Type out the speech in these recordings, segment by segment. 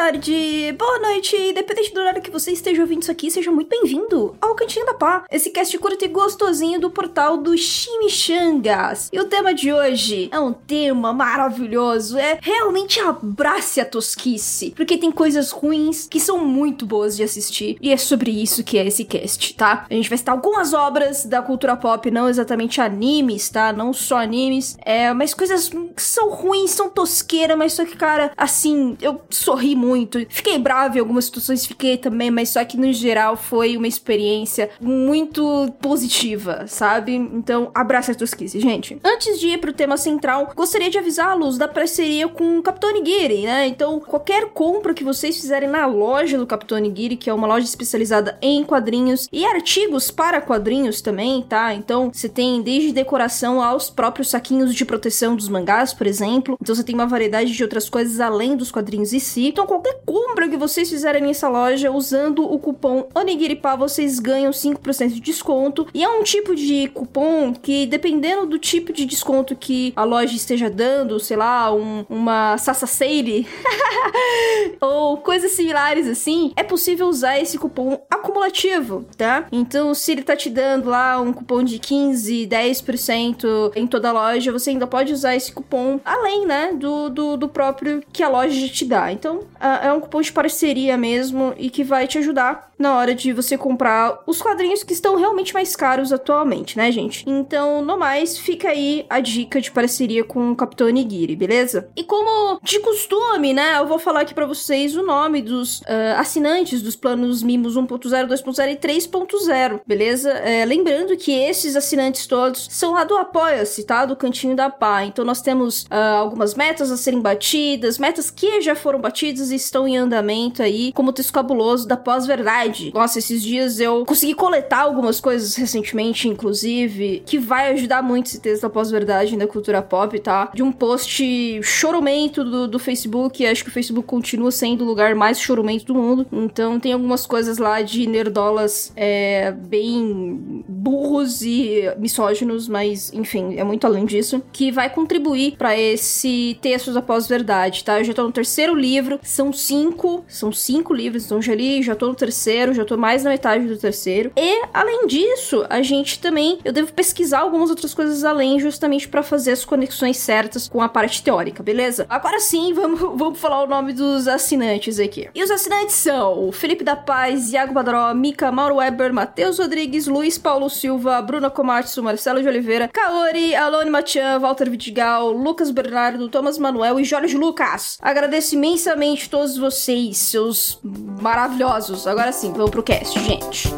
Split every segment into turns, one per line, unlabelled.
tarde, boa noite, independente do horário que você esteja ouvindo isso aqui, seja muito bem-vindo ao Cantinho da Pá, esse cast curto e gostosinho do portal do Chimichangas. E o tema de hoje é um tema maravilhoso, é realmente abrace a tosquice, porque tem coisas ruins que são muito boas de assistir, e é sobre isso que é esse cast, tá? A gente vai citar algumas obras da cultura pop, não exatamente animes, tá? Não só animes, é, mas coisas que são ruins, são tosqueiras, mas só que, cara, assim, eu sorri muito. Fiquei brava em algumas situações, fiquei também, mas só que no geral foi uma experiência muito positiva, sabe? Então, abraça a tosquice, gente. Antes de ir pro tema central, gostaria de avisá-los da parceria com o Capitão Nigiri, né? Então, qualquer compra que vocês fizerem na loja do Capitão Nigiri, que é uma loja especializada em quadrinhos e artigos para quadrinhos também, tá? Então, você tem desde decoração aos próprios saquinhos de proteção dos mangás, por exemplo. Então, você tem uma variedade de outras coisas além dos quadrinhos em si. Então, qualquer compra que vocês fizerem nessa loja usando o cupom ONIGIRIPA, vocês ganham 5% de desconto. E é um tipo de cupom que, dependendo do tipo de desconto que a loja esteja dando, sei lá, um, uma Sassa Sale ou coisas similares assim, é possível usar esse cupom acumulativo, tá? Então, se ele tá te dando lá um cupom de 15, 10% em toda a loja, você ainda pode usar esse cupom além, né, do, do, do próprio que a loja te dá. Então, é um cupom de parceria mesmo e que vai te ajudar na hora de você comprar os quadrinhos que estão realmente mais caros atualmente, né, gente? Então, no mais, fica aí a dica de parceria com o Capitão Nigiri, beleza? E como de costume, né, eu vou falar aqui para vocês o nome dos uh, assinantes dos planos Mimos 1.0, 2.0 e 3.0, beleza? É, lembrando que esses assinantes todos são lá do Apoia-se, tá? Do Cantinho da Pá. Então, nós temos uh, algumas metas a serem batidas, metas que já foram batidas e estão em andamento aí, como texto cabuloso da pós-verdade. Nossa, esses dias eu consegui coletar algumas coisas recentemente, inclusive, que vai ajudar muito esse texto da pós-verdade da cultura pop, tá? De um post choromento do, do Facebook, acho que o Facebook continua sendo o lugar mais choromento do mundo, então tem algumas coisas lá de nerdolas é, bem burros e misóginos, mas enfim, é muito além disso, que vai contribuir para esse texto da pós-verdade, tá? Eu já tô no terceiro livro, são cinco, são cinco livros, então já li, já tô no terceiro, já tô mais na metade do terceiro. E, além disso, a gente também, eu devo pesquisar algumas outras coisas além, justamente para fazer as conexões certas com a parte teórica, beleza? Agora sim, vamos, vamos falar o nome dos assinantes aqui. E os assinantes são o Felipe da Paz, Iago Badró, Mika, Mauro Weber, Matheus Rodrigues, Luiz Paulo Silva, Bruna Komatsu, Marcelo de Oliveira, Kaori, Alone Machan, Walter Vidigal, Lucas Bernardo, Thomas Manuel e Jorge Lucas. Agradeço imensamente todos vocês, seus maravilhosos. Agora sim, vamos pro cast, gente.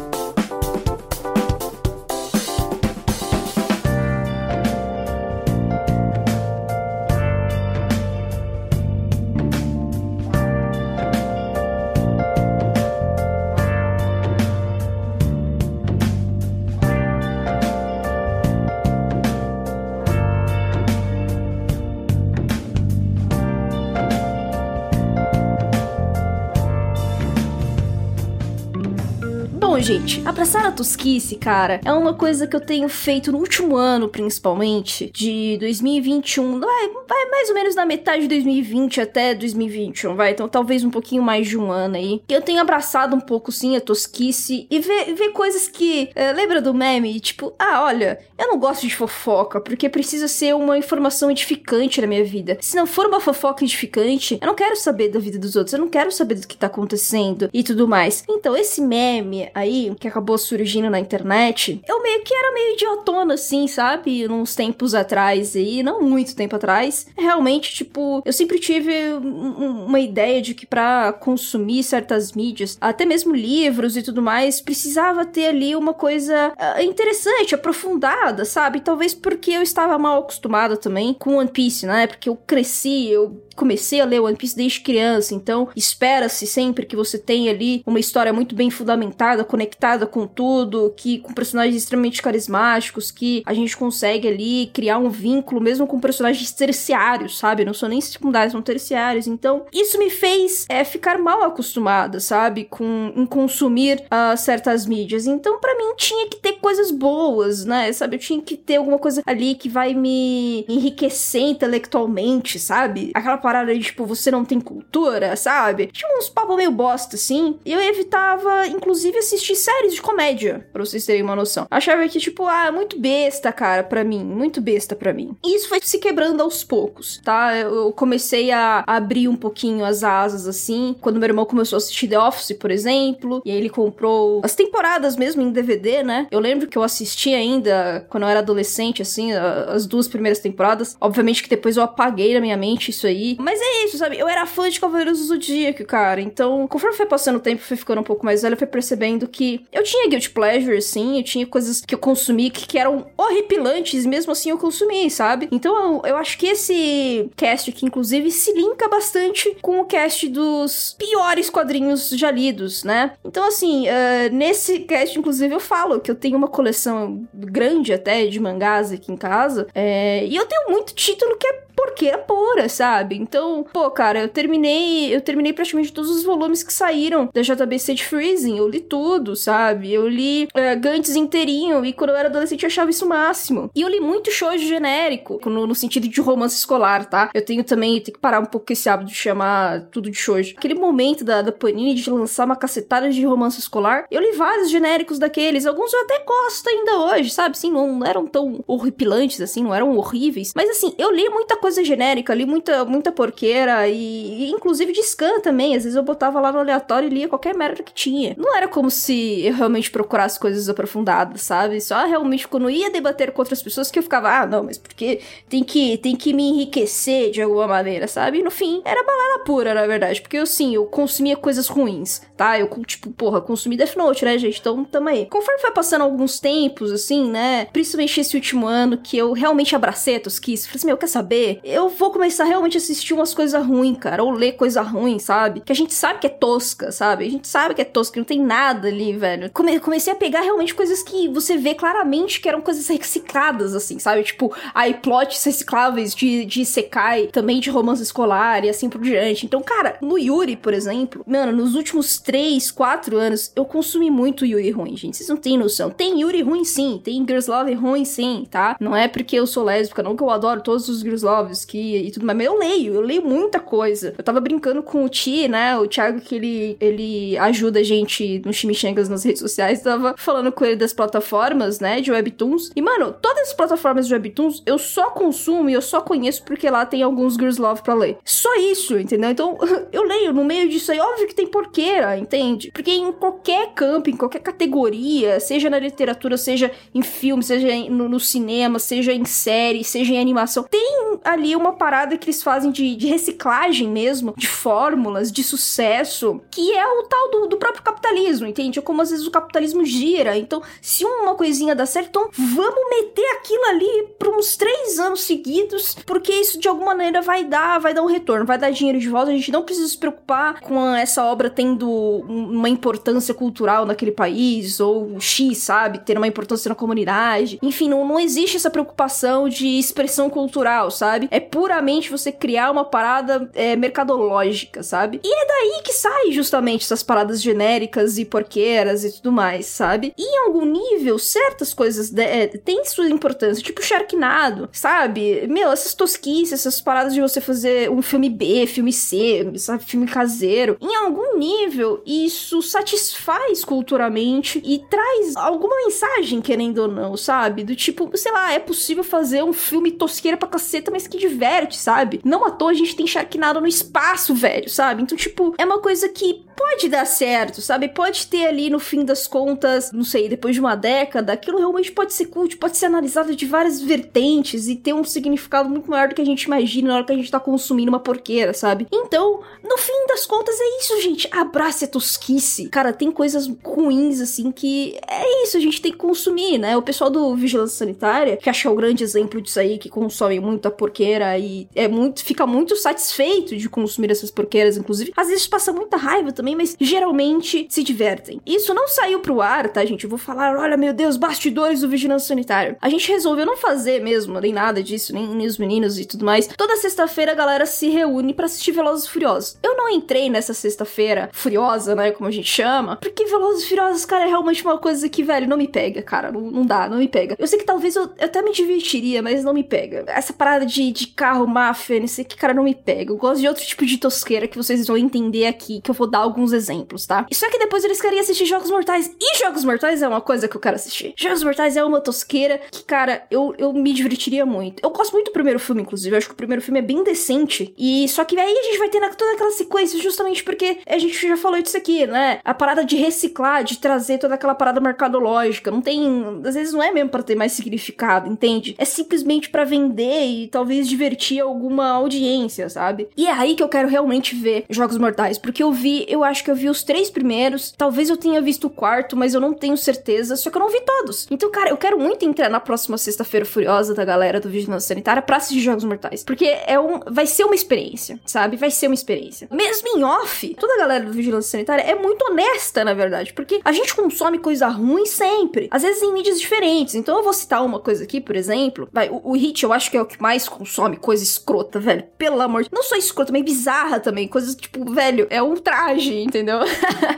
Gente, abraçar a tosquice, cara, é uma coisa que eu tenho feito no último ano, principalmente, de 2021. Vai, vai mais ou menos na metade de 2020 até 2021, vai. Então talvez um pouquinho mais de um ano aí. Eu tenho abraçado um pouco, sim, a tosquice e ver, ver coisas que. É, lembra do meme? Tipo, ah, olha, eu não gosto de fofoca, porque precisa ser uma informação edificante na minha vida. Se não for uma fofoca edificante, eu não quero saber da vida dos outros, eu não quero saber do que tá acontecendo e tudo mais. Então, esse meme aí aí, que acabou surgindo na internet, eu meio que era meio idiotona, assim, sabe? Uns tempos atrás aí, não muito tempo atrás. Realmente, tipo, eu sempre tive uma ideia de que para consumir certas mídias, até mesmo livros e tudo mais, precisava ter ali uma coisa uh, interessante, aprofundada, sabe? Talvez porque eu estava mal acostumada também com One Piece, né? Porque eu cresci, eu comecei a ler One Piece desde criança, então espera-se sempre que você tenha ali uma história muito bem fundamentada, conectada com tudo, que com personagens extremamente carismáticos, que a gente consegue ali criar um vínculo mesmo com personagens terciários, sabe? Não são nem secundários, são terciários. Então, isso me fez é, ficar mal acostumada, sabe? Com em consumir uh, certas mídias. Então, para mim, tinha que ter coisas boas, né? Sabe? Eu tinha que ter alguma coisa ali que vai me enriquecer intelectualmente, sabe? Aquela parada de, tipo, você não tem cultura, sabe? Tinha uns papos meio bosta, assim. E eu evitava, inclusive, assistir séries de comédia, pra vocês terem uma noção. Achava que, tipo, ah, muito besta, cara, para mim. Muito besta para mim. E isso foi se quebrando aos poucos, tá? Eu comecei a abrir um pouquinho as asas, assim, quando meu irmão começou a assistir The Office, por exemplo, e aí ele comprou as temporadas mesmo em DVD, né? Eu lembro que eu assisti ainda quando eu era adolescente, assim, as duas primeiras temporadas. Obviamente que depois eu apaguei na minha mente isso aí. Mas é isso, sabe? Eu era fã de Cavaleiros do Zodíaco, cara. Então, conforme foi passando o tempo, fui ficando um pouco mais velho, eu fui percebendo que eu tinha guilty pleasure, sim, eu tinha coisas que eu consumi que, que eram horripilantes, mesmo assim eu consumi, sabe? Então, eu, eu acho que esse cast aqui, inclusive, se linka bastante com o cast dos piores quadrinhos já lidos, né? Então, assim, uh, nesse cast, inclusive, eu falo que eu tenho uma coleção grande até de mangás aqui em casa, é, e eu tenho muito título que é porque é pura, sabe? Então, pô, cara, eu terminei, eu terminei praticamente todos os volumes que saíram da JBC de Freezing, eu li tudo, sabe? Eu li uh, Gantz inteirinho e quando eu era adolescente eu achava isso o máximo. E eu li muito shoujo genérico, no, no, sentido de romance escolar, tá? Eu tenho também, tenho que parar um pouco esse hábito de chamar tudo de shoujo. Aquele momento da, da Panini de lançar uma cacetada de romance escolar, eu li vários genéricos daqueles, alguns eu até gosto ainda hoje, sabe? Assim, não, não eram tão horripilantes assim, não eram horríveis, mas assim, eu li muita coisa genérica, li muita, muita porqueira e, e, inclusive de scan também. Às vezes eu botava lá no aleatório e lia qualquer merda que tinha. Não era como se eu realmente procurasse coisas aprofundadas, sabe? Só realmente quando ia debater com outras pessoas que eu ficava, ah, não, mas porque tem que, tem que me enriquecer de alguma maneira, sabe? E no fim, era balada pura, na verdade. Porque eu, sim, eu consumia coisas ruins, tá? Eu, tipo, porra, consumi Death Note, né, gente? Então, tamo aí. Conforme foi passando alguns tempos, assim, né? Principalmente esse último ano, que eu realmente abracei a tosquice. Falei assim, meu, quer saber? Eu vou começar realmente a assistir umas coisas ruins, cara, ou ler coisa ruim, sabe? Que a gente sabe que é tosca, sabe? A gente sabe que é tosca, que não tem nada ali, velho. Come comecei a pegar realmente coisas que você vê claramente que eram coisas recicladas, assim, sabe? Tipo, aí plots recicláveis de, de Sekai, também de romance escolar e assim por diante. Então, cara, no Yuri, por exemplo, mano, nos últimos 3, 4 anos, eu consumi muito Yuri ruim, gente. Vocês não têm noção. Tem Yuri ruim, sim. Tem Girls Love ruim, sim, tá? Não é porque eu sou lésbica, não que eu adoro todos os Girls Love que e tudo mais. Mas eu leio, eu leio muita coisa. Eu tava brincando com o Ti, né? O Thiago, que ele, ele ajuda a gente no Chimichangas nas redes sociais. Tava falando com ele das plataformas, né? De Webtoons. E, mano, todas as plataformas de Webtoons eu só consumo e eu só conheço porque lá tem alguns Girls Love pra ler. Só isso, entendeu? Então, eu leio no meio disso aí. Óbvio que tem porqueira, entende? Porque em qualquer campo, em qualquer categoria, seja na literatura, seja em filme, seja no, no cinema, seja em série, seja em animação, tem ali uma parada que eles fazem de, de reciclagem mesmo, de fórmulas, de sucesso, que é o tal do, do próprio capitalismo, entende? É como às vezes o capitalismo gira. Então, se uma coisinha dá certo, então vamos meter aquilo ali por uns três anos seguidos, porque isso de alguma maneira vai dar, vai dar um retorno, vai dar dinheiro de volta. A gente não precisa se preocupar com essa obra tendo uma importância cultural naquele país, ou X, sabe? Ter uma importância na comunidade. Enfim, não, não existe essa preocupação de expressão cultural, sabe? É puramente você criar uma parada é, mercadológica, sabe? E é daí que sai justamente essas paradas genéricas e porqueiras e tudo mais, sabe? E em algum nível, certas coisas de, é, têm sua importância, tipo Sharknado, sabe? Meu, essas tosquices, essas paradas de você fazer um filme B, filme C, sabe? Filme caseiro. Em algum nível, isso satisfaz culturalmente e traz alguma mensagem, querendo ou não, sabe? Do tipo, sei lá, é possível fazer um filme tosqueira pra caceta, mas que diverte, sabe? Não à toa a gente tem Sharknado no espaço, velho, sabe? Então, tipo, é uma coisa que pode dar certo, sabe? Pode ter ali no fim das contas, não sei, depois de uma década, aquilo realmente pode ser cult, pode ser analisado de várias vertentes e ter um significado muito maior do que a gente imagina na hora que a gente tá consumindo uma porqueira, sabe? Então, no fim das contas é isso, gente. Abrace a tosquice. Cara, tem coisas ruins, assim, que é isso, a gente tem que consumir, né? O pessoal do Vigilância Sanitária, que acha o grande exemplo disso aí, que consome muita porqueira e é muito, fica muito satisfeito de consumir essas porqueiras, inclusive. Às vezes passa muita raiva também, mas geralmente se divertem. Isso não saiu pro ar, tá, gente? Eu vou falar, olha, meu Deus, bastidores do Vigilância Sanitário. A gente resolveu não fazer mesmo, nem nada disso, nem, nem os meninos e tudo mais. Toda sexta-feira a galera se reúne para assistir Velozes e Furiosos. Eu não entrei nessa sexta-feira furiosa, né, como a gente chama, porque Velozes e Furiosos, cara, é realmente uma coisa que, velho, não me pega, cara. Não, não dá, não me pega. Eu sei que talvez eu, eu, até me divertiria, mas não me pega. Essa parada de, de carro, máfia, não sei que, cara, não me pega. Eu gosto de outro tipo de tosqueira que vocês vão entender aqui, que eu vou dar alguns exemplos, tá? É que depois eles querem assistir Jogos Mortais. E Jogos Mortais é uma coisa que eu quero assistir. Jogos Mortais é uma tosqueira que, cara, eu, eu me divertiria muito. Eu gosto muito do primeiro filme, inclusive. Eu acho que o primeiro filme é bem decente. E só que aí a gente vai ter toda aquela sequência, justamente porque a gente já falou disso aqui, né? A parada de reciclar, de trazer toda aquela parada mercadológica. Não tem. Às vezes não é mesmo para ter mais significado, entende? É simplesmente para vender e talvez divertir alguma audiência, sabe? E é aí que eu quero realmente ver Jogos Mortais. Porque eu vi, eu acho que eu vi os três primeiros. Talvez eu tenha visto o quarto, mas eu não tenho certeza. Só que eu não vi todos. Então, cara, eu quero muito entrar na próxima sexta-feira furiosa da galera do Vigilância Sanitária pra assistir Jogos Mortais. Porque é um. Vai ser uma experiência, sabe? Vai ser uma experiência. Mesmo em off, toda a galera do Vigilância Sanitária é muito honesta, na verdade. Porque a gente consome coisa ruim sempre. Às vezes em mídias diferentes. Então eu vou citar uma coisa aqui, por exemplo. Vai, o, o Hit eu acho que é o que mais consome coisa escrota, velho. Pelo amor de Não só escrota, mas bizarra também. Coisas tipo, velho, é um traje, entendeu?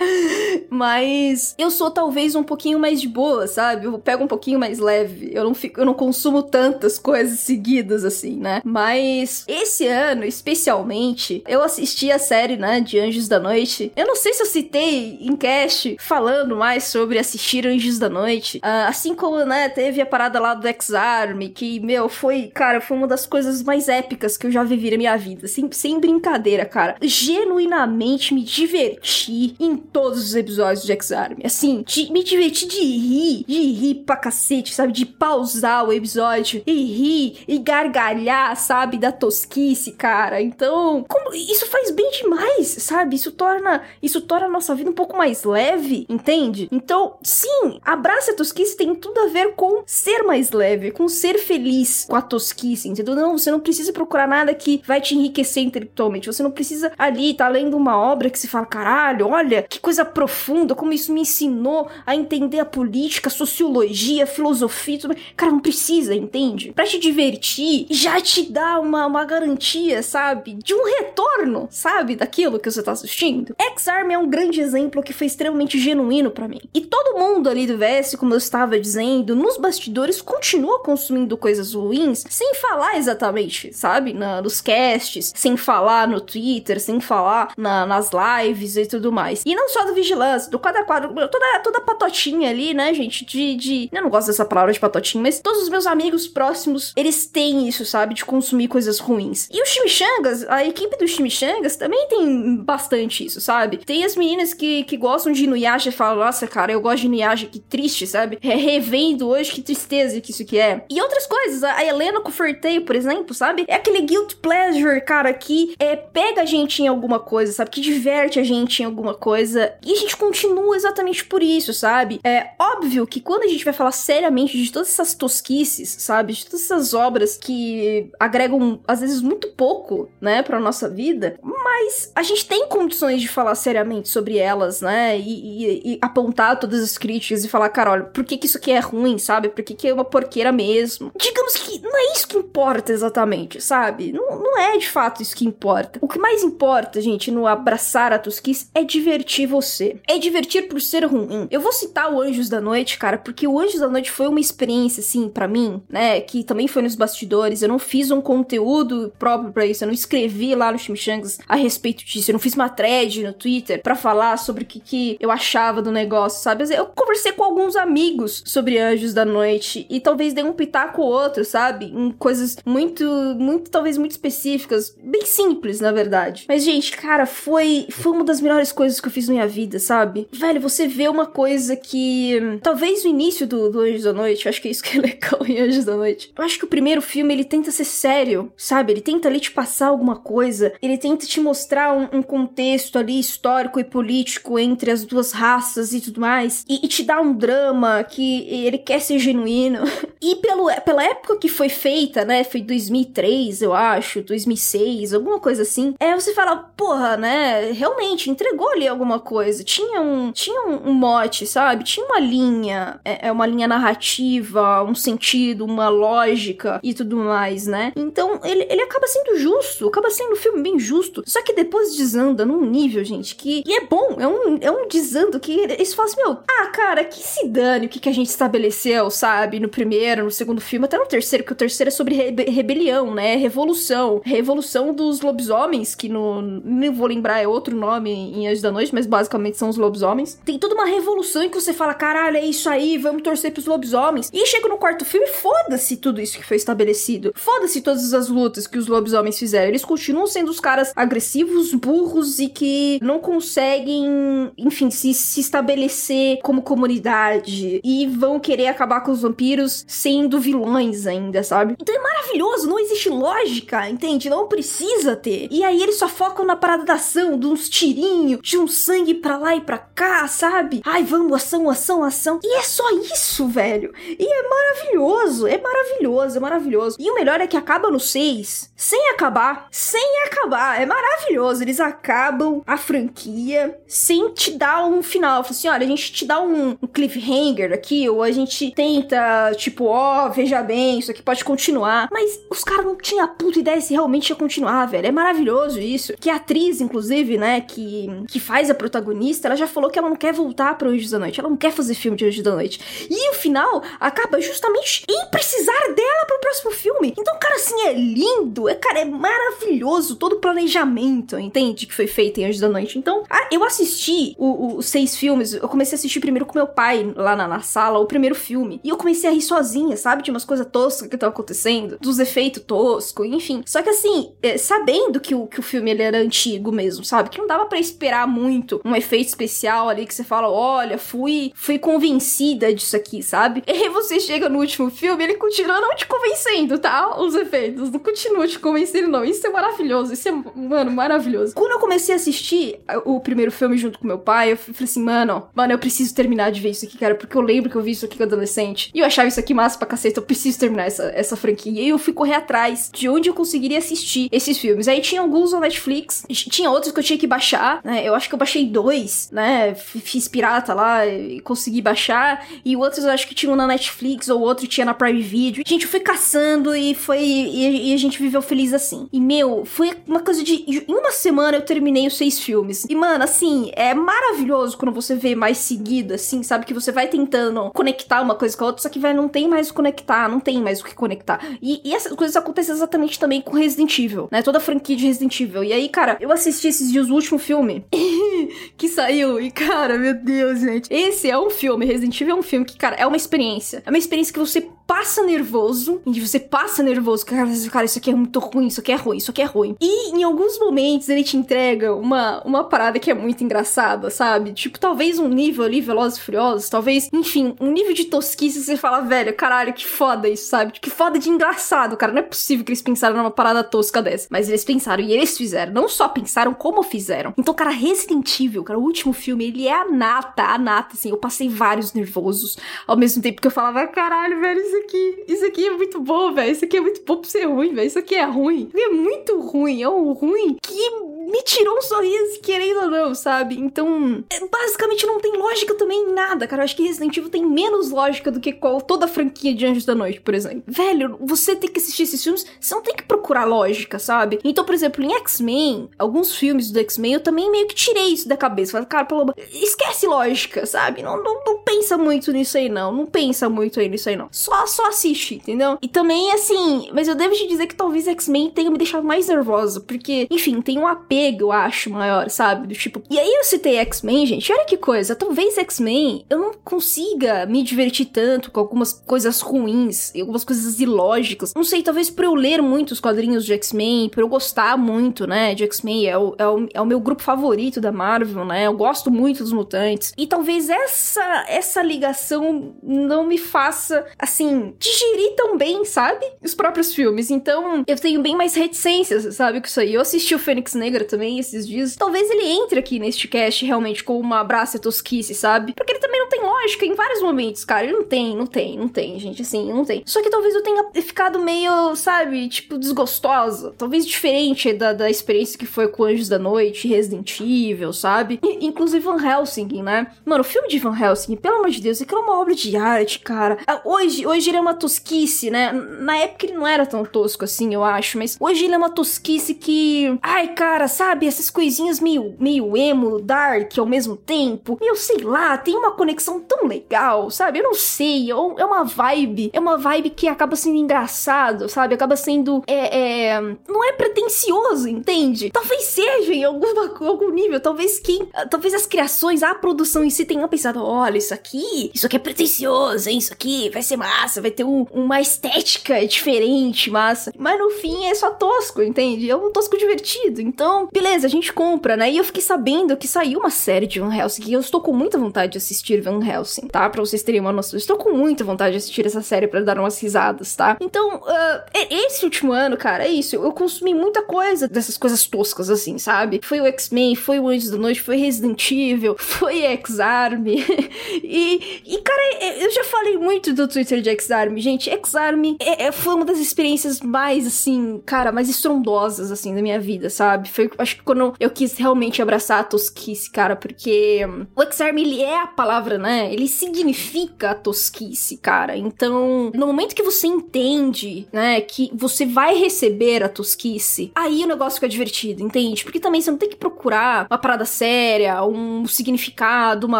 mas eu sou talvez um pouquinho mais de boa, sabe? Eu pego um pouquinho mais leve. Eu não fico, eu não consumo tantas coisas seguidas assim, né? Mas esse ano, especialmente, eu assisti a série, né, de Anjos da Noite. Eu não sei se eu citei em cast falando mais sobre assistir Anjos da Noite. Uh, assim como, né, teve a parada lá do X-Arm, que, meu, foi, cara, foi uma das coisas mais épicas que eu já vivi na minha vida. Sem, sem brincadeira, cara. Genuinamente me diverti em todos os episódios de X-Arm. Assim, de, me diverti de rir, de rir pra cacete, sabe? De pausar o episódio e rir e gargalhar, sabe? Da tosquice, cara. Então, como, isso faz bem demais, sabe? Isso torna, isso torna a nossa vida um pouco mais leve, entende? Então, sim, abraça a tosquice tem tudo a ver com ser mais leve, com ser feliz com a tosquice, entendeu? Não, você não precisa procurar nada que vai te enriquecer intelectualmente. Você não precisa ali estar tá lendo uma obra que se fala, caralho, olha, que coisa profunda, como isso me ensinou a entender a política, a sociologia, a filosofia, tudo. Cara, não precisa, entende? Pra te divertir, já te dá uma, uma garantia, sabe? De um retorno, sabe? Daquilo que você tá assistindo. X-Arm é um grande exemplo que foi extremamente genuíno para mim. E todo mundo ali do VS, como eu estava dizendo, nos bastidores continua consumindo coisas ruins, sem falar exatamente, sabe? Na, nos casts, sem falar no Twitter, sem falar na, nas lives e tudo mais. E não só do Vigilância, do quadro a quadro, toda, toda patotinha ali, né, gente? De, de. Eu não gosto dessa palavra de patotinha, mas todos os meus amigos próximos, eles têm isso, sabe? De consumir coisas ruins. E os chimichangas, a equipe dos chimichangas também tem bastante isso, sabe? Tem as meninas que, que gostam de Inuyasha e falam, nossa, cara, eu gosto de Inuyasha, que triste, sabe? revendo hoje, que tristeza que isso que é. E outras coisas, a Helena com Forteio, por exemplo, sabe? É aquele guilt pleasure, cara, que é, pega a gente em alguma coisa, sabe? Que diverte a gente em alguma coisa. E a gente continua exatamente por isso, sabe? É óbvio que quando a gente vai falar seriamente de todas essas tosquices, sabe? De todas essas obras que agregam, às vezes, muito pouco, né, pra nossa vida, mas a gente tem condições de falar seriamente sobre elas, né? E, e, e apontar todas as críticas e falar, cara, olha, por que, que isso aqui é ruim, sabe? Por que, que é uma porqueira mesmo? Digamos que não é isso que importa exatamente, sabe? Não, não é de fato isso que importa. O que mais importa, gente, no abraçar a tosquice é divertir você. É divertir por ser ruim. Eu vou citar o Anjos da Noite, cara, porque o Anjos da Noite foi uma experiência, assim, para mim, né? Que também foi nos bastidores. Eu não fiz um conteúdo próprio para isso. Eu não escrevi lá no Chimichangas a respeito disso. Eu não fiz uma thread no Twitter para falar sobre o que, que eu achava do negócio, sabe? Eu conversei com alguns amigos sobre Anjos da Noite e talvez dei um pitaco ou outro, sabe? Em coisas muito, muito, talvez muito específicas. Bem simples, na verdade. Mas, gente, cara, foi, foi uma das melhores coisas que eu fiz na minha vida, sabe? Velho, você vê uma coisa que. Talvez no início do, do Anjos da Noite, eu acho que é isso que é legal em Anjos da Noite. Eu acho que o primeiro filme ele tenta ser sério, sabe? Ele tenta ali te passar alguma coisa, ele tenta te mostrar um, um contexto contexto ali histórico e político entre as duas raças e tudo mais, e, e te dá um drama que ele quer ser genuíno. e pelo, pela época que foi feita, né? Foi 2003, eu acho, 2006, alguma coisa assim. É, você fala, porra, né? Realmente entregou ali alguma coisa. Tinha um, tinha um, mote, sabe? Tinha uma linha, é, é uma linha narrativa, um sentido, uma lógica e tudo mais, né? Então ele, ele acaba sendo justo, acaba sendo um filme bem justo. Só que depois desanda num nível, gente, que e é bom, é um, é um desando que eles falam assim, meu, ah, cara, que se dane o que, que a gente estabeleceu, sabe? No primeiro, no segundo filme, até no terceiro, que o terceiro é sobre rebelião, né? Revolução. Revolução dos lobisomens, que no. Não vou lembrar, é outro nome em Anjos da Noite, mas basicamente são os lobisomens. Tem toda uma revolução em que você fala, caralho, é isso aí, vamos torcer pros lobisomens. E chega no quarto filme, foda-se tudo isso que foi estabelecido. Foda-se todas as lutas que os lobisomens fizeram. Eles continuam sendo os caras agressivos, burros e que não conseguem, enfim, se, se estabelecer como comunidade. E vão querer acabar com os vampiros sendo vilões ainda, sabe? Então é maravilhoso, não existe lógica, entende? Não precisa ter. E aí eles só focam na parada da ação, de uns tirinhos, de um sangue pra lá e pra cá, sabe? Ai, vamos, ação, ação, ação. E é só isso, velho. E é maravilhoso, é maravilhoso, é maravilhoso. E o melhor é que acaba no 6, sem acabar, sem acabar. É maravilhoso. Eles acabam a franquia sem te dar um final. Fala assim, olha, a gente te dá um, um cliffhanger aqui, ou a gente tenta, tipo, ó, oh, veja bem, isso aqui pode continuar. Mas os caras não tinham a puta ideia se realmente ia continuar, velho. É maravilhoso isso. Que a atriz, inclusive, né, que, que faz a protagonista, ela já falou que ela não quer voltar para Anjos da Noite. Ela não quer fazer filme de Anjos da Noite. E o final acaba justamente em precisar dela pro próximo filme. Então, cara, assim, é lindo. É, cara, é maravilhoso todo o planejamento, entende? Que foi feito em Anjos da Noite. Então, eu assisti os seis filmes. Eu comecei a assistir primeiro com meu pai lá na, na sala, o primeiro filme. E eu comecei a rir sozinha, sabe? De umas coisas toscas que estavam acontecendo, dos efeitos toscos, enfim. Só que assim, é, sabendo que o, que o filme ele era antigo mesmo, sabe? Que não dava para esperar muito um efeito especial ali que você fala, olha, fui, fui convencida disso aqui, sabe? E aí você chega no último filme, ele continua não te convencendo, tá? Os efeitos, não continua te convencendo, não. Isso é maravilhoso, isso é, mano, maravilhoso. Quando eu comecei a assistir o primeiro filme junto com meu pai, eu falei assim, mano, mano, eu preciso terminar de ver isso aqui, cara, porque eu lembro que eu vi isso aqui adolescente. E eu achava isso aqui massa pra caceta, eu preciso terminar essa, essa franquia. E eu fui correr atrás de onde eu conseguiria assistir esses filmes. Aí tinha alguns no Netflix, tinha outros que eu tinha que baixar, né? Eu acho que eu baixei dois, né? Fiz pirata lá e consegui baixar. E outros eu acho que tinham na Netflix, ou outro tinha na Prime Video. Gente, eu fui caçando e foi. E, e a gente viveu feliz assim. E, meu, foi uma coisa de. Em uma semana eu terminei os seis filmes. E, mano, assim, é maravilhoso quando você vê mais seguido, assim, sabe? Que você vai tentando conectar uma coisa com a outra, só que vai, não tem mais o conectar, não tem mais o que conectar. E, e essas coisas acontecem exatamente também com Resident Evil, né? Toda a franquia de Resident Evil. E aí, cara, eu assisti esses dias o último filme que saiu. E, cara, meu Deus, gente. Esse é um filme. Resident Evil é um filme que, cara, é uma experiência. É uma experiência que você passa nervoso, que você passa nervoso, cara, cara, isso aqui é muito ruim, isso aqui é ruim, isso aqui é ruim. E em alguns momentos ele te entrega uma, uma parada que é muito engraçada, sabe? Tipo, talvez um nível ali, Velozes e Furiosos, talvez, enfim, um nível de tosquice você fala, velho, caralho, que foda isso, sabe? Que foda de engraçado, cara. Não é possível que eles pensaram numa parada tosca dessa. Mas eles pensaram e eles fizeram. Não só pensaram, como fizeram. Então, cara, Resident Evil, cara, o último filme, ele é a nata, a nata, assim. Eu passei vários nervosos ao mesmo tempo que eu falava, caralho, velho, isso aqui, isso aqui é muito bom, velho. Isso aqui é muito bom pra ser ruim, velho. Isso aqui é ruim. É muito ruim. É um ruim que me tirou um sorriso, querendo ou não, sabe? Então, basicamente não tem lógica também em nada, cara. Eu acho que Resident Evil tem menos lógica do que qual, toda a franquia de Anjos da Noite, por exemplo. Velho, você tem que assistir esses filmes, você não tem que procurar lógica, sabe? Então, por exemplo, em X-Men, alguns filmes do X-Men, eu também meio que tirei isso da cabeça. Falei, cara, pelo esquece lógica, sabe? Não, não, não pensa muito nisso aí, não. Não pensa muito aí nisso aí, não. Só, só assiste, entendeu? E também, assim, mas eu devo te dizer que talvez X-Men tenha me deixado mais nervosa, porque, enfim, tem um apego, eu acho, maior, sabe? Do tipo. E aí eu citei X-Men, gente. Olha que coisa. Talvez X-Men eu não consiga me divertir tanto com algumas coisas ruins, algumas coisas ilógicas. Não sei, talvez por eu ler muitos quadrinhos de X-Men, por eu gostar muito, né, de X-Men. É o, é, o, é o meu grupo favorito da Marvel, né? Eu gosto muito dos mutantes. E talvez essa, essa ligação não me faça, assim, digerir tão bem, sabe? Os próprios filmes. Então, eu tenho bem mais reticências, sabe? Com isso aí. Eu assisti o Fênix Negra também esses dias. Talvez ele entre aqui neste cast realmente com uma abraça tosquice, sabe? Porque ele também não tem lógica em vários momentos, cara. Ele não tem, não tem, não tem, gente, assim, não tem. Só que talvez eu tenha ficado meio, sabe, tipo, desgostosa. Talvez diferente da, da experiência que foi com Anjos da Noite, Resident Evil, sabe? E, inclusive Van Helsing, né? Mano, o filme de Van Helsing, pelo amor de Deus, aquilo é uma obra de arte, cara. Ah, hoje, hoje ele é uma tosquice, né? Na época ele não era tão tosco assim, eu acho, mas hoje ele é uma tosquice que. Ai, cara, sabe? Essas coisinhas meio, meio emo, dark ao mesmo tempo. Eu sei lá, tem uma conexão tão legal, sabe? Eu não sei. É, é uma vibe. É uma vibe que acaba sendo engraçado, sabe? Acaba sendo. É, é, não é pretencioso, entende? Talvez seja em algum nível. Talvez quem. Talvez as criações, a produção em si tenham pensado: olha, isso aqui. Isso aqui é pretencioso, hein? Isso aqui vai ser massa, vai ter um, uma estética diferente, massa. Mas no fim é só tosco, entende? É um tosco divertido. Então, beleza, a gente compra, né? E eu fiquei sabendo que saiu uma série de Van Helsing e eu estou com muita vontade de assistir Van Helsing, tá? Pra vocês terem uma noção. Eu estou com muita vontade de assistir essa série para dar umas risadas, tá? Então, uh, esse último ano, cara, é isso. Eu consumi muita coisa dessas coisas toscas, assim, sabe? Foi o X-Men, foi o Anjos da Noite, foi Resident Evil, foi X-Army. e, e, cara, eu já falei muito do Twitter de X-Army, gente. X-Army é, é, foi uma das experiências mais, assim, cara, mais estrondosas, assim, da minha vida, sabe? Foi, acho que quando eu quis realmente abraçar a tosquice, cara, porque o X-Army, ele é a palavra, né? Ele significa a tosquice, cara. Então, no momento que você entende, né, que você vai receber a tosquice, aí o negócio fica divertido, entende? Porque também você não tem que procurar uma parada séria, um significado, uma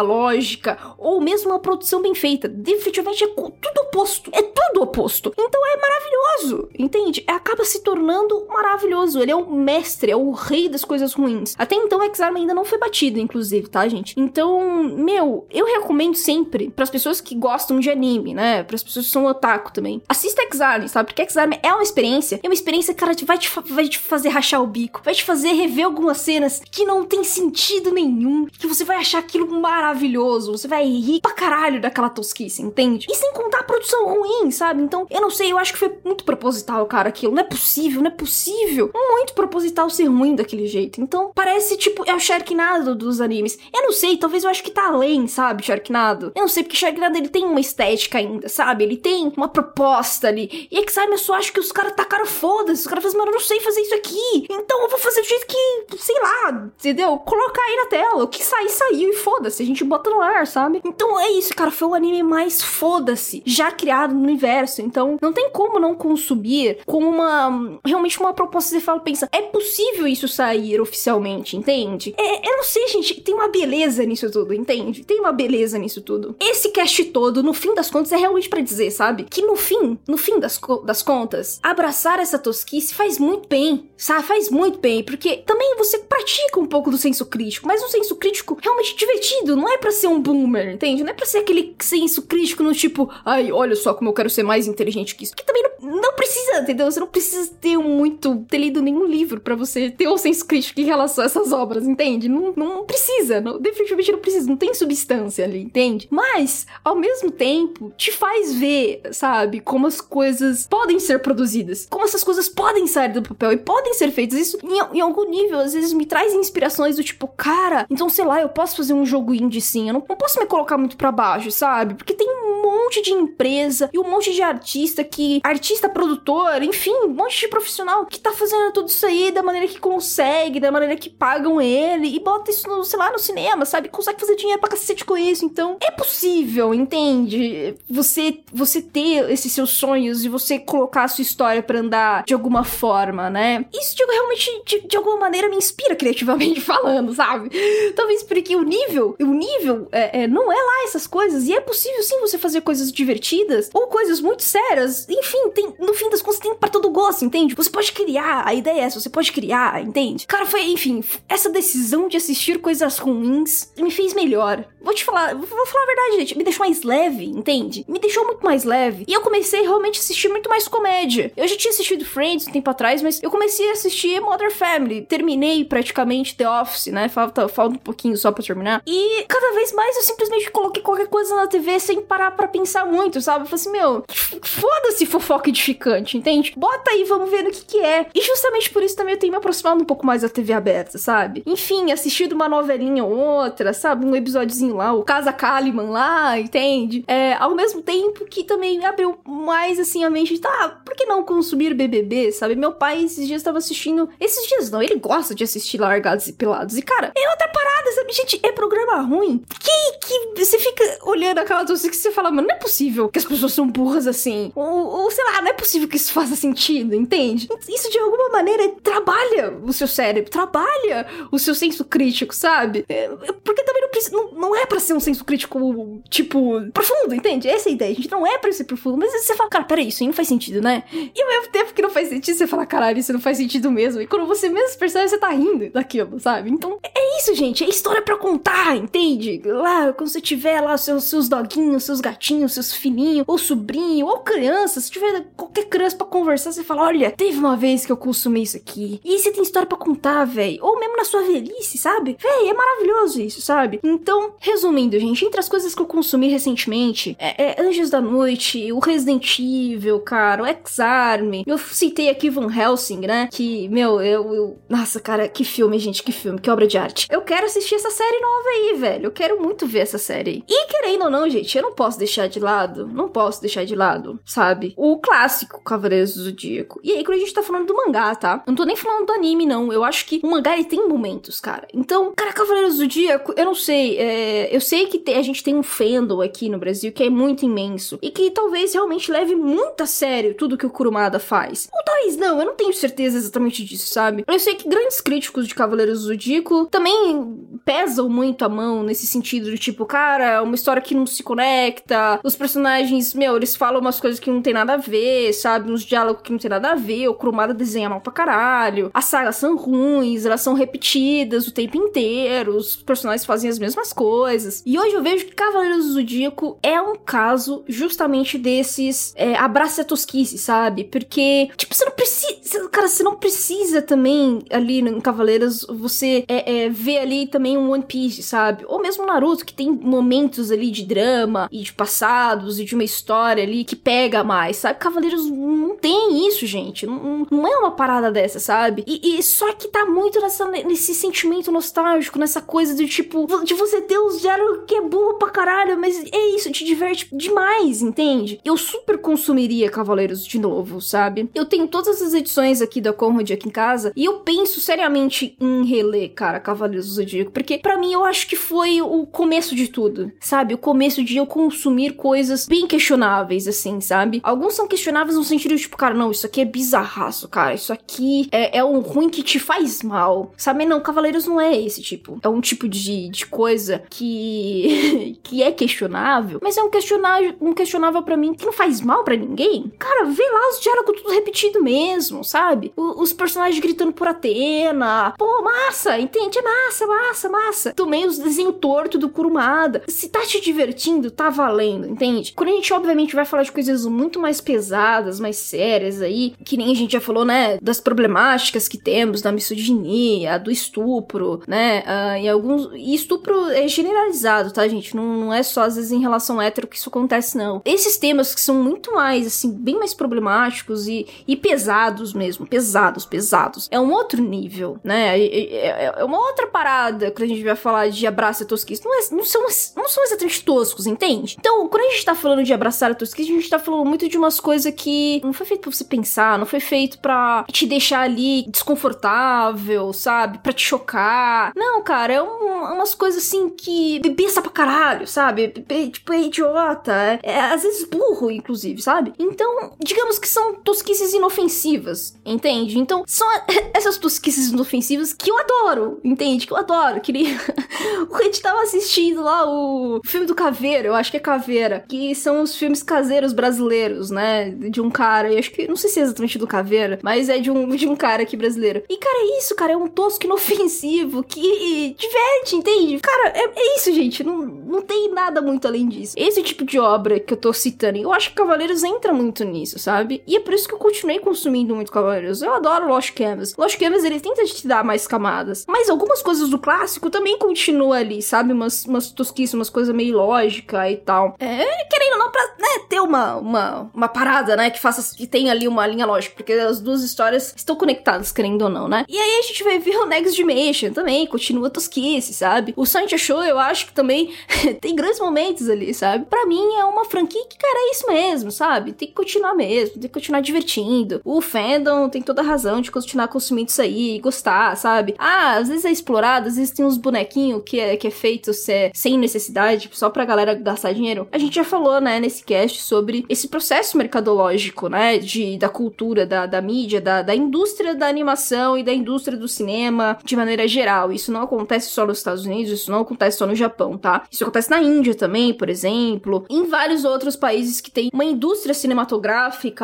lógica, ou mesmo uma produção bem feita. Definitivamente é tudo oposto. É tudo oposto. Então é maravilhoso, entende? É, acaba se tornando maravilhoso. Ele é o mestre, é o rei das coisas ruins. Até então, X-Arm ainda não foi batido, inclusive, tá, gente? Então, meu, eu recomendo sempre para as pessoas que gostam de anime, né? Para as pessoas que são otaku também. Assista X-Arm, sabe? Porque X-Arm é uma experiência. É uma experiência, cara, que vai te, vai te fazer rachar o bico. Vai te fazer rever algumas cenas que não tem sentido nenhum. Que você vai achar aquilo maravilhoso. Você vai rir pra caralho daquela tosquice, entende? E sem contar a produção ruim, sabe? Então, eu não sei, eu acho que foi muito proposital, cara, aquilo. Não é possível, não é possível. Muito proposital ser ruim daquele jeito. Então, parece tipo, é o Sharknado dos animes. Eu não sei, talvez eu acho que tá além, sabe, Sharknado? Eu não sei, porque Sharknado ele tem uma estética ainda, sabe? Ele tem uma proposta ali. E Exime eu só acho que os caras tacaram foda-se. Os caras fazem, mano, eu não sei fazer isso aqui. Então eu vou fazer do jeito que, sei lá, entendeu? Colocar aí na tela. O que sair, saiu e foda-se. A gente bota no ar, sabe? Então é isso, cara. Foi o anime mais foda-se já criado no universo. Então não tem como não consumir com uma. Realmente uma proposta. Você fala, pensa, é possível isso sair oficialmente, entende? É, eu não sei, gente. Tem uma beleza nisso tudo, entende? Tem uma beleza nisso tudo. Esse cast todo, no fim das contas, é realmente para dizer, sabe? Que no fim, no fim das, co das contas, abraçar essa tosquice faz muito bem, sabe? Faz muito bem, porque também você pratica um pouco do senso crítico, mas um senso crítico realmente divertido, não é para ser um boomer, entende? Não é pra ser aquele senso crítico no tipo, ai, olha só como eu quero ser mais inteligente que isso. Que também não, não precisa, entendeu? Você não precisa ter muito, ter lido nenhum livro para você ter um senso crítico em relação a essas obras, entende? Não, não precisa, não, definitivamente não precisa, não tem substância ali, entende? Mas, ao mesmo tempo, te faz ver, sabe, como as coisas podem ser produzidas, como essas coisas podem sair do papel e podem ser feitas. Isso, em, em algum nível, às vezes me traz inspirações do tipo, cara, então sei lá, eu posso fazer um jogo indie sim, eu não, não posso me colocar muito para baixo, sabe? Porque tem um monte de empresa e um monte de artista que. artista produtor, enfim, um monte de profissional que tá fazendo tudo isso aí da maneira que consegue, da maneira que pagam ele e bota isso, no, sei lá, no cinema, sabe? Consegue fazer dinheiro pra cacete com isso. Então, é possível, entende? Você, você ter esses seus sonhos e você colocar a sua história para andar de alguma forma, né? Isso, digo, realmente, de, de alguma maneira, me inspira criativamente falando, sabe? Talvez porque o nível, o nível é, é, não é lá essas coisas. E é possível sim você fazer coisas divertidas ou coisas muito sérias. Enfim, tem, no fim das contas, tem para todo gosto, entende? Você pode criar, a ideia é essa, você pode criar, entende? Cara, foi, enfim, essa decisão de assistir coisas ruins me fez melhor. Vou te falar, vou falar a verdade, gente, me deixou mais leve, entende? Me deixou muito mais leve. E eu comecei realmente a assistir muito mais comédia. Eu já tinha assistido Friends um tempo atrás, mas eu comecei a assistir Modern Family. Terminei praticamente The Office, né? Falta, falta um pouquinho só pra terminar. E cada vez mais eu simplesmente coloquei qualquer coisa na TV sem parar pra pensar muito, sabe? Eu falei assim, meu, foda-se fofoca edificante, entende? Bota aí, vamos ver no que que é. E justamente por isso também eu tenho me aproximado um pouco mais da TV aberta, sabe? Enfim, assistido uma novelinha ou outra, sabe? Um episódiozinho lá, o Casa Kalimann lá, entende? É, ao mesmo tempo que também abriu mais, assim, a mente de, tá, por que não consumir BBB, sabe? Meu pai esses dias estava assistindo, esses dias não, ele gosta de assistir Largados e Pelados. E, cara, é outra parada, sabe? Gente, é programa ruim. Que, que você fica olhando aquela coisa que você fala, mano, não é possível que as pessoas são burras assim. Ou, ou, sei lá, não é possível que isso faça sentido, entende? Isso de alguma maneira trabalha o seu cérebro, trabalha o seu senso crítico, sabe? É, porque também não, precisa, não, não é pra ser um senso crítico, tipo, profundo, entende? Essa é a ideia. A gente não é pra ser profundo. Mas você fala, cara, peraí, isso não faz sentido, né? E ao mesmo tempo que não faz sentido, você fala, caralho, isso não faz sentido mesmo. E quando você mesmo percebe, você tá rindo daquilo, sabe? Então, é isso, gente. É história para contar, entende? Lá, quando você tiver lá seus, seus doguinhos, seus gatinhos, seus filhinhos, ou sobrinho, ou criança, se tiver qualquer criança para conversar, você fala: olha, teve uma vez que eu consumi isso aqui. E você tem história para contar, velho. Ou mesmo na sua velhice, sabe? Véi, é maravilhoso isso, sabe? Então, resumindo, gente, entre as coisas que eu consumi recentemente, é, é Anjos da Noite, o Resident Evil, cara, o X-Arm. Eu citei aqui Van Helsing, né? Que, meu, eu, eu. Nossa, cara, que filme, gente, que filme, que obra de arte. Eu quero assistir essa série nova aí, velho. Eu quero muito ver essa série. E querendo ou não, gente, eu não posso deixar de lado, não posso deixar de lado, sabe? O clássico Cavaleiros do Zodíaco. E aí, quando a gente tá falando do mangá, tá? Eu não tô nem falando do anime, não. Eu acho que o mangá, ele tem momentos, cara. Então, cara, Cavaleiros do Zodíaco, eu não sei. É... Eu sei que a gente tem um fandom aqui no Brasil que é muito imenso. E que talvez realmente leve muito a sério tudo que o Kurumada faz. Ou talvez não, eu não tenho certeza exatamente disso, sabe? Eu sei que grandes críticos de Cavaleiros do Zodíaco também pesam muito a mão nesse sentido de tipo, cara, é uma história que não se conecta, os personagens, meu, eles falam umas coisas que não tem nada a ver, sabe? Uns diálogos que não tem nada a ver, o Kurumada desenha mal pra caralho, as sagas são ruins, elas são repetidas o tempo inteiro, os personagens fazem as mesmas coisas. E hoje eu vejo que Cavaleiros do Zodíaco é um caso justamente desses é, abraça tosquice, sabe? Porque, tipo, você não precisa, cara, você não precisa também ali em Cavaleiros você é, é, ver ali também um One Piece, sabe? Ou mesmo Naruto, que tem momentos ali de drama e de passados e de uma história ali que pega mais, sabe? Cavaleiros não tem isso, gente. Não, não é uma parada dessa, sabe? E, e só que tá muito nessa, nesse sentimento nostálgico, nessa coisa do tipo, de você os diálogos que é burro pra caralho, mas é isso, te diverte demais, entende? Eu super consumiria Cavaleiros de novo, sabe? Eu tenho todas as edições aqui da Conrad aqui em casa e eu penso seriamente em reler, cara, Cavaleiros do Zodíaco, porque para mim eu acho que foi o começo de tudo, sabe? O começo de eu consumir coisas bem questionáveis, assim, sabe? Alguns são questionáveis no sentido de, tipo, cara, não, isso aqui é bizarraço, cara, isso aqui é, é um ruim que te faz mal, sabe? Não, Cavaleiros não é esse tipo. É um tipo de, de coisa que, que é questionável, mas é um questionável, um questionável para mim que não faz mal para ninguém. Cara, vê lá os diálogos tudo repetido mesmo, sabe? O, os personagens gritando por Atena. Pô, massa, entende? É massa, massa, massa. Também os desenhos torto do Kurumada. Se tá te divertindo, tá valendo, entende? Quando a gente, obviamente, vai falar de coisas muito mais pesadas, mais sérias aí, que nem a gente já falou, né? Das problemáticas que temos da misoginia, do estupro, né? Uh, e alguns. E estupro é generalizado, tá, gente? Não, não é só às vezes em relação hétero que isso acontece, não. Esses temas que são muito mais, assim, bem mais problemáticos e, e pesados mesmo. Pesados, pesados. É um outro nível, né? É, é, é uma outra parada quando a gente vai falar de abraço a tosquice. Não, é, não, são, não são exatamente toscos, entende? Então, quando a gente tá falando de abraçar a tosquice, a gente tá falando muito de umas coisas que não foi feito pra você pensar, não foi feito pra te deixar ali desconfortável, sabe? Pra te chocar. Não, cara, é um, umas coisas assim que besta pra caralho, sabe? Tipo, é idiota. É, é, às vezes burro, inclusive, sabe? Então, digamos que são tosquices inofensivas, entende? Então, são essas tosquices inofensivas que eu adoro, entende? Que eu adoro. Que nem... o gente tava assistindo lá o filme do Caveira, eu acho que é Caveira, que são os filmes caseiros brasileiros, né? De um cara, falei, acho que, não sei se é exatamente do Caveira, mas é de um, de um cara aqui brasileiro. E, cara, é isso, cara, é um tosco inofensivo que diverte, entende? Cara, é, é isso, gente, não, não tem nada muito além disso. Esse tipo de obra que eu tô citando, eu acho que Cavaleiros entra muito nisso, sabe? E é por isso que eu continuei consumindo muito Cavaleiros. Eu adoro Lost Canvas. Lost Canvas, ele tenta te dar mais camadas, mas algumas coisas do clássico também continuam ali, sabe? Umas, umas tosquices, umas coisas meio lógica e tal. É, querendo ou não, pra né, ter uma, uma, uma parada, né, que faça, que tenha ali uma linha lógica, porque as duas histórias estão conectadas, querendo ou não, né? E aí a gente vai ver o Next Dimension também, continua tosquice, sabe? O Sancho Show, eu acho que também tem grandes momentos ali, sabe? Pra mim é uma franquia que, cara, é isso mesmo, sabe? Tem continuar mesmo, tem que continuar divertindo. O fandom tem toda a razão de continuar consumindo isso aí, gostar, sabe? Ah, às vezes é explorado, às vezes tem uns bonequinhos que é, que é feito sem necessidade, só pra galera gastar dinheiro. A gente já falou, né, nesse cast sobre esse processo mercadológico, né, de, da cultura, da, da mídia, da, da indústria da animação e da indústria do cinema de maneira geral. Isso não acontece só nos Estados Unidos, isso não acontece só no Japão, tá? Isso acontece na Índia também, por exemplo, em vários outros países que tem uma indústria cinematográfica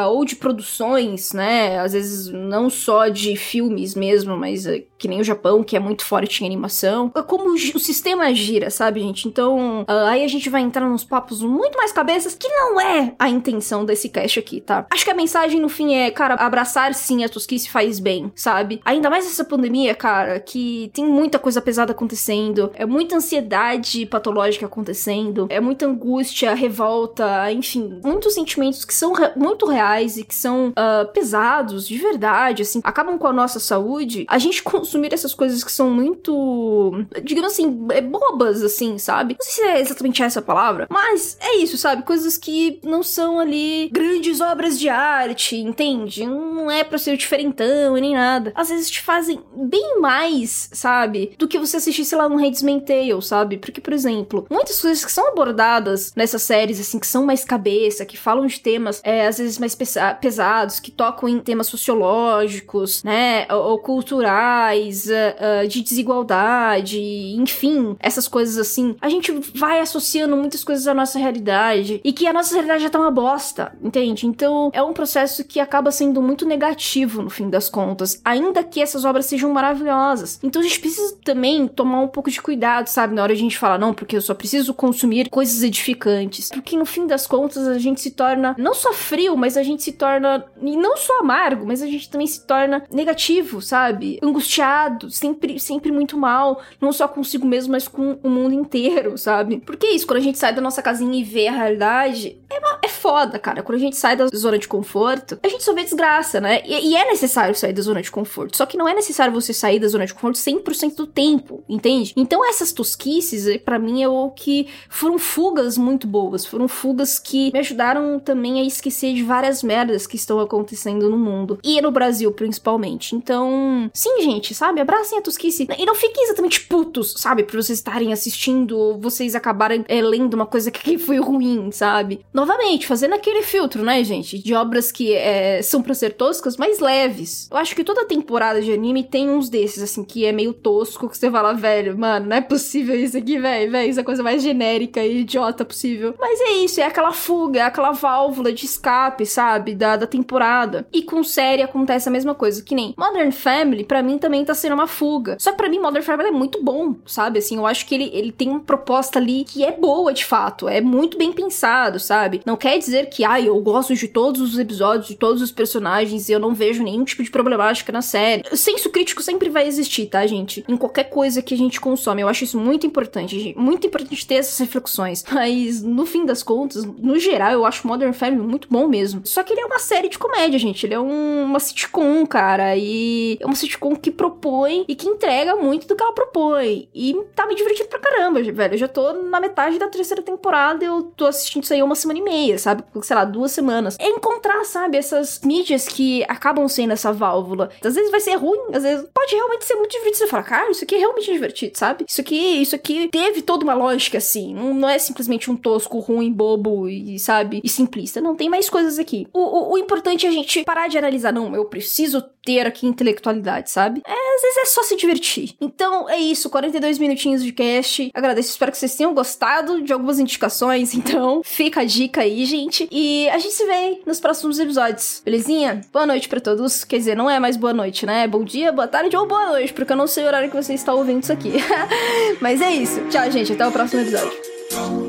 ou de produções, né? Às vezes não só de filmes mesmo, mas eh, que nem o Japão, que é muito forte em animação. É como o sistema gira, sabe, gente? Então, uh, aí a gente vai entrar nos papos muito mais cabeças, que não é a intenção desse cast aqui, tá? Acho que a mensagem no fim é, cara, abraçar sim a tosquice faz bem, sabe? Ainda mais essa pandemia, cara, que tem muita coisa pesada acontecendo, é muita ansiedade patológica acontecendo, é muita angústia, revolta, enfim, muitos sentimentos que são re muito reais e que são uh, pesados, de verdade, assim, acabam com a nossa saúde. A gente consumir essas coisas que são muito, digamos assim, é bobas, assim, sabe? Não sei se é exatamente essa palavra, mas é isso, sabe? Coisas que não são ali grandes obras de arte, entende? Não é pra ser diferentão e nem nada. Às vezes te fazem bem mais, sabe? Do que você assistir, sei lá, um Handmaid's Tale, sabe? Porque, por exemplo, muitas coisas que são abordadas nessas séries, assim, que são mais cabeça, que falam de temas, é, às vezes mais pesa pesados, que tocam em temas sociológicos, né? Ou, ou culturais uh, uh, de desigualdade, enfim, essas coisas assim, a gente vai associando muitas coisas à nossa realidade e que a nossa realidade já tá uma bosta, entende? Então é um processo que acaba sendo muito negativo no fim das contas, ainda que essas obras sejam maravilhosas. Então a gente precisa também tomar um pouco de cuidado, sabe? Na hora de a gente falar, não, porque eu só preciso consumir coisas edificantes. Porque no fim das contas a gente se torna não só frio, mas a gente se torna, e não só amargo, mas a gente também se torna negativo, sabe? Angustiado sempre, sempre muito mal, não só consigo mesmo, mas com o mundo inteiro, sabe? Porque é isso, quando a gente sai da nossa casinha e vê a realidade, é, uma, é foda, cara. Quando a gente sai da zona de conforto, a gente só vê desgraça, né? E, e é necessário sair da zona de conforto. Só que não é necessário você sair da zona de conforto 100% do tempo, entende? Então essas tosquices, eh, para mim, é o que foram fugas muito boas. Foram fugas que me ajudaram também a esquecer de várias merdas que estão acontecendo no mundo. E no Brasil, principalmente. Então, sim, gente, sabe? Abracem a tosquice. E não fiquem exatamente putos, sabe? Por vocês estarem assistindo ou vocês acabarem é, lendo uma coisa que foi ruim, sabe? Novamente, fazendo aquele filtro, né, gente? De obras que é, são pra ser toscas, mas leves. Eu acho que toda temporada de anime tem uns desses, assim, que é meio tosco, que você fala, velho, mano, não é possível isso aqui, velho, velho, isso é a coisa mais genérica e idiota possível. Mas é isso, é aquela fuga, é aquela válvula de escape, sabe? Da, da temporada. E com série acontece a mesma coisa, que nem Modern Family, para mim também tá sendo uma fuga. Só que pra mim, Modern Family é muito bom, sabe? Assim, eu acho que ele, ele tem uma proposta ali que é boa, de fato. É muito bem pensado, sabe? Não quer dizer que, ah, eu gosto de todos os episódios, de todos os personagens e eu não vejo nenhum tipo de problemática na série. O senso crítico sempre vai existir, tá, gente? Em qualquer coisa que a gente consome. Eu acho isso muito importante. Muito importante ter essas reflexões. Mas, no fim das contas, no geral, eu acho Modern Family muito bom mesmo. Só que ele é uma série de comédia, gente. Ele é um, uma sitcom, cara. E é uma sitcom que propõe propõe e que entrega muito do que ela propõe. E tá me divertindo pra caramba, velho. Eu já tô na metade da terceira temporada e eu tô assistindo isso aí uma semana e meia, sabe? Sei lá, duas semanas. É encontrar, sabe, essas mídias que acabam sendo essa válvula. Às vezes vai ser ruim, às vezes pode realmente ser muito divertido. Você fala, cara, isso aqui é realmente divertido, sabe? Isso aqui, isso aqui teve toda uma lógica, assim. Não, não é simplesmente um tosco, ruim, bobo e, sabe, e simplista. Não, tem mais coisas aqui. O, o, o importante é a gente parar de analisar, não, eu preciso ter aqui intelectualidade, sabe? É às vezes é só se divertir. Então é isso, 42 minutinhos de cast. Agradeço, espero que vocês tenham gostado de algumas indicações. Então fica a dica aí, gente. E a gente se vê nos próximos episódios, belezinha? Boa noite para todos. Quer dizer, não é mais boa noite, né? É bom dia, boa tarde ou boa noite, porque eu não sei o horário que você está ouvindo isso aqui. Mas é isso. Tchau, gente. Até o próximo episódio.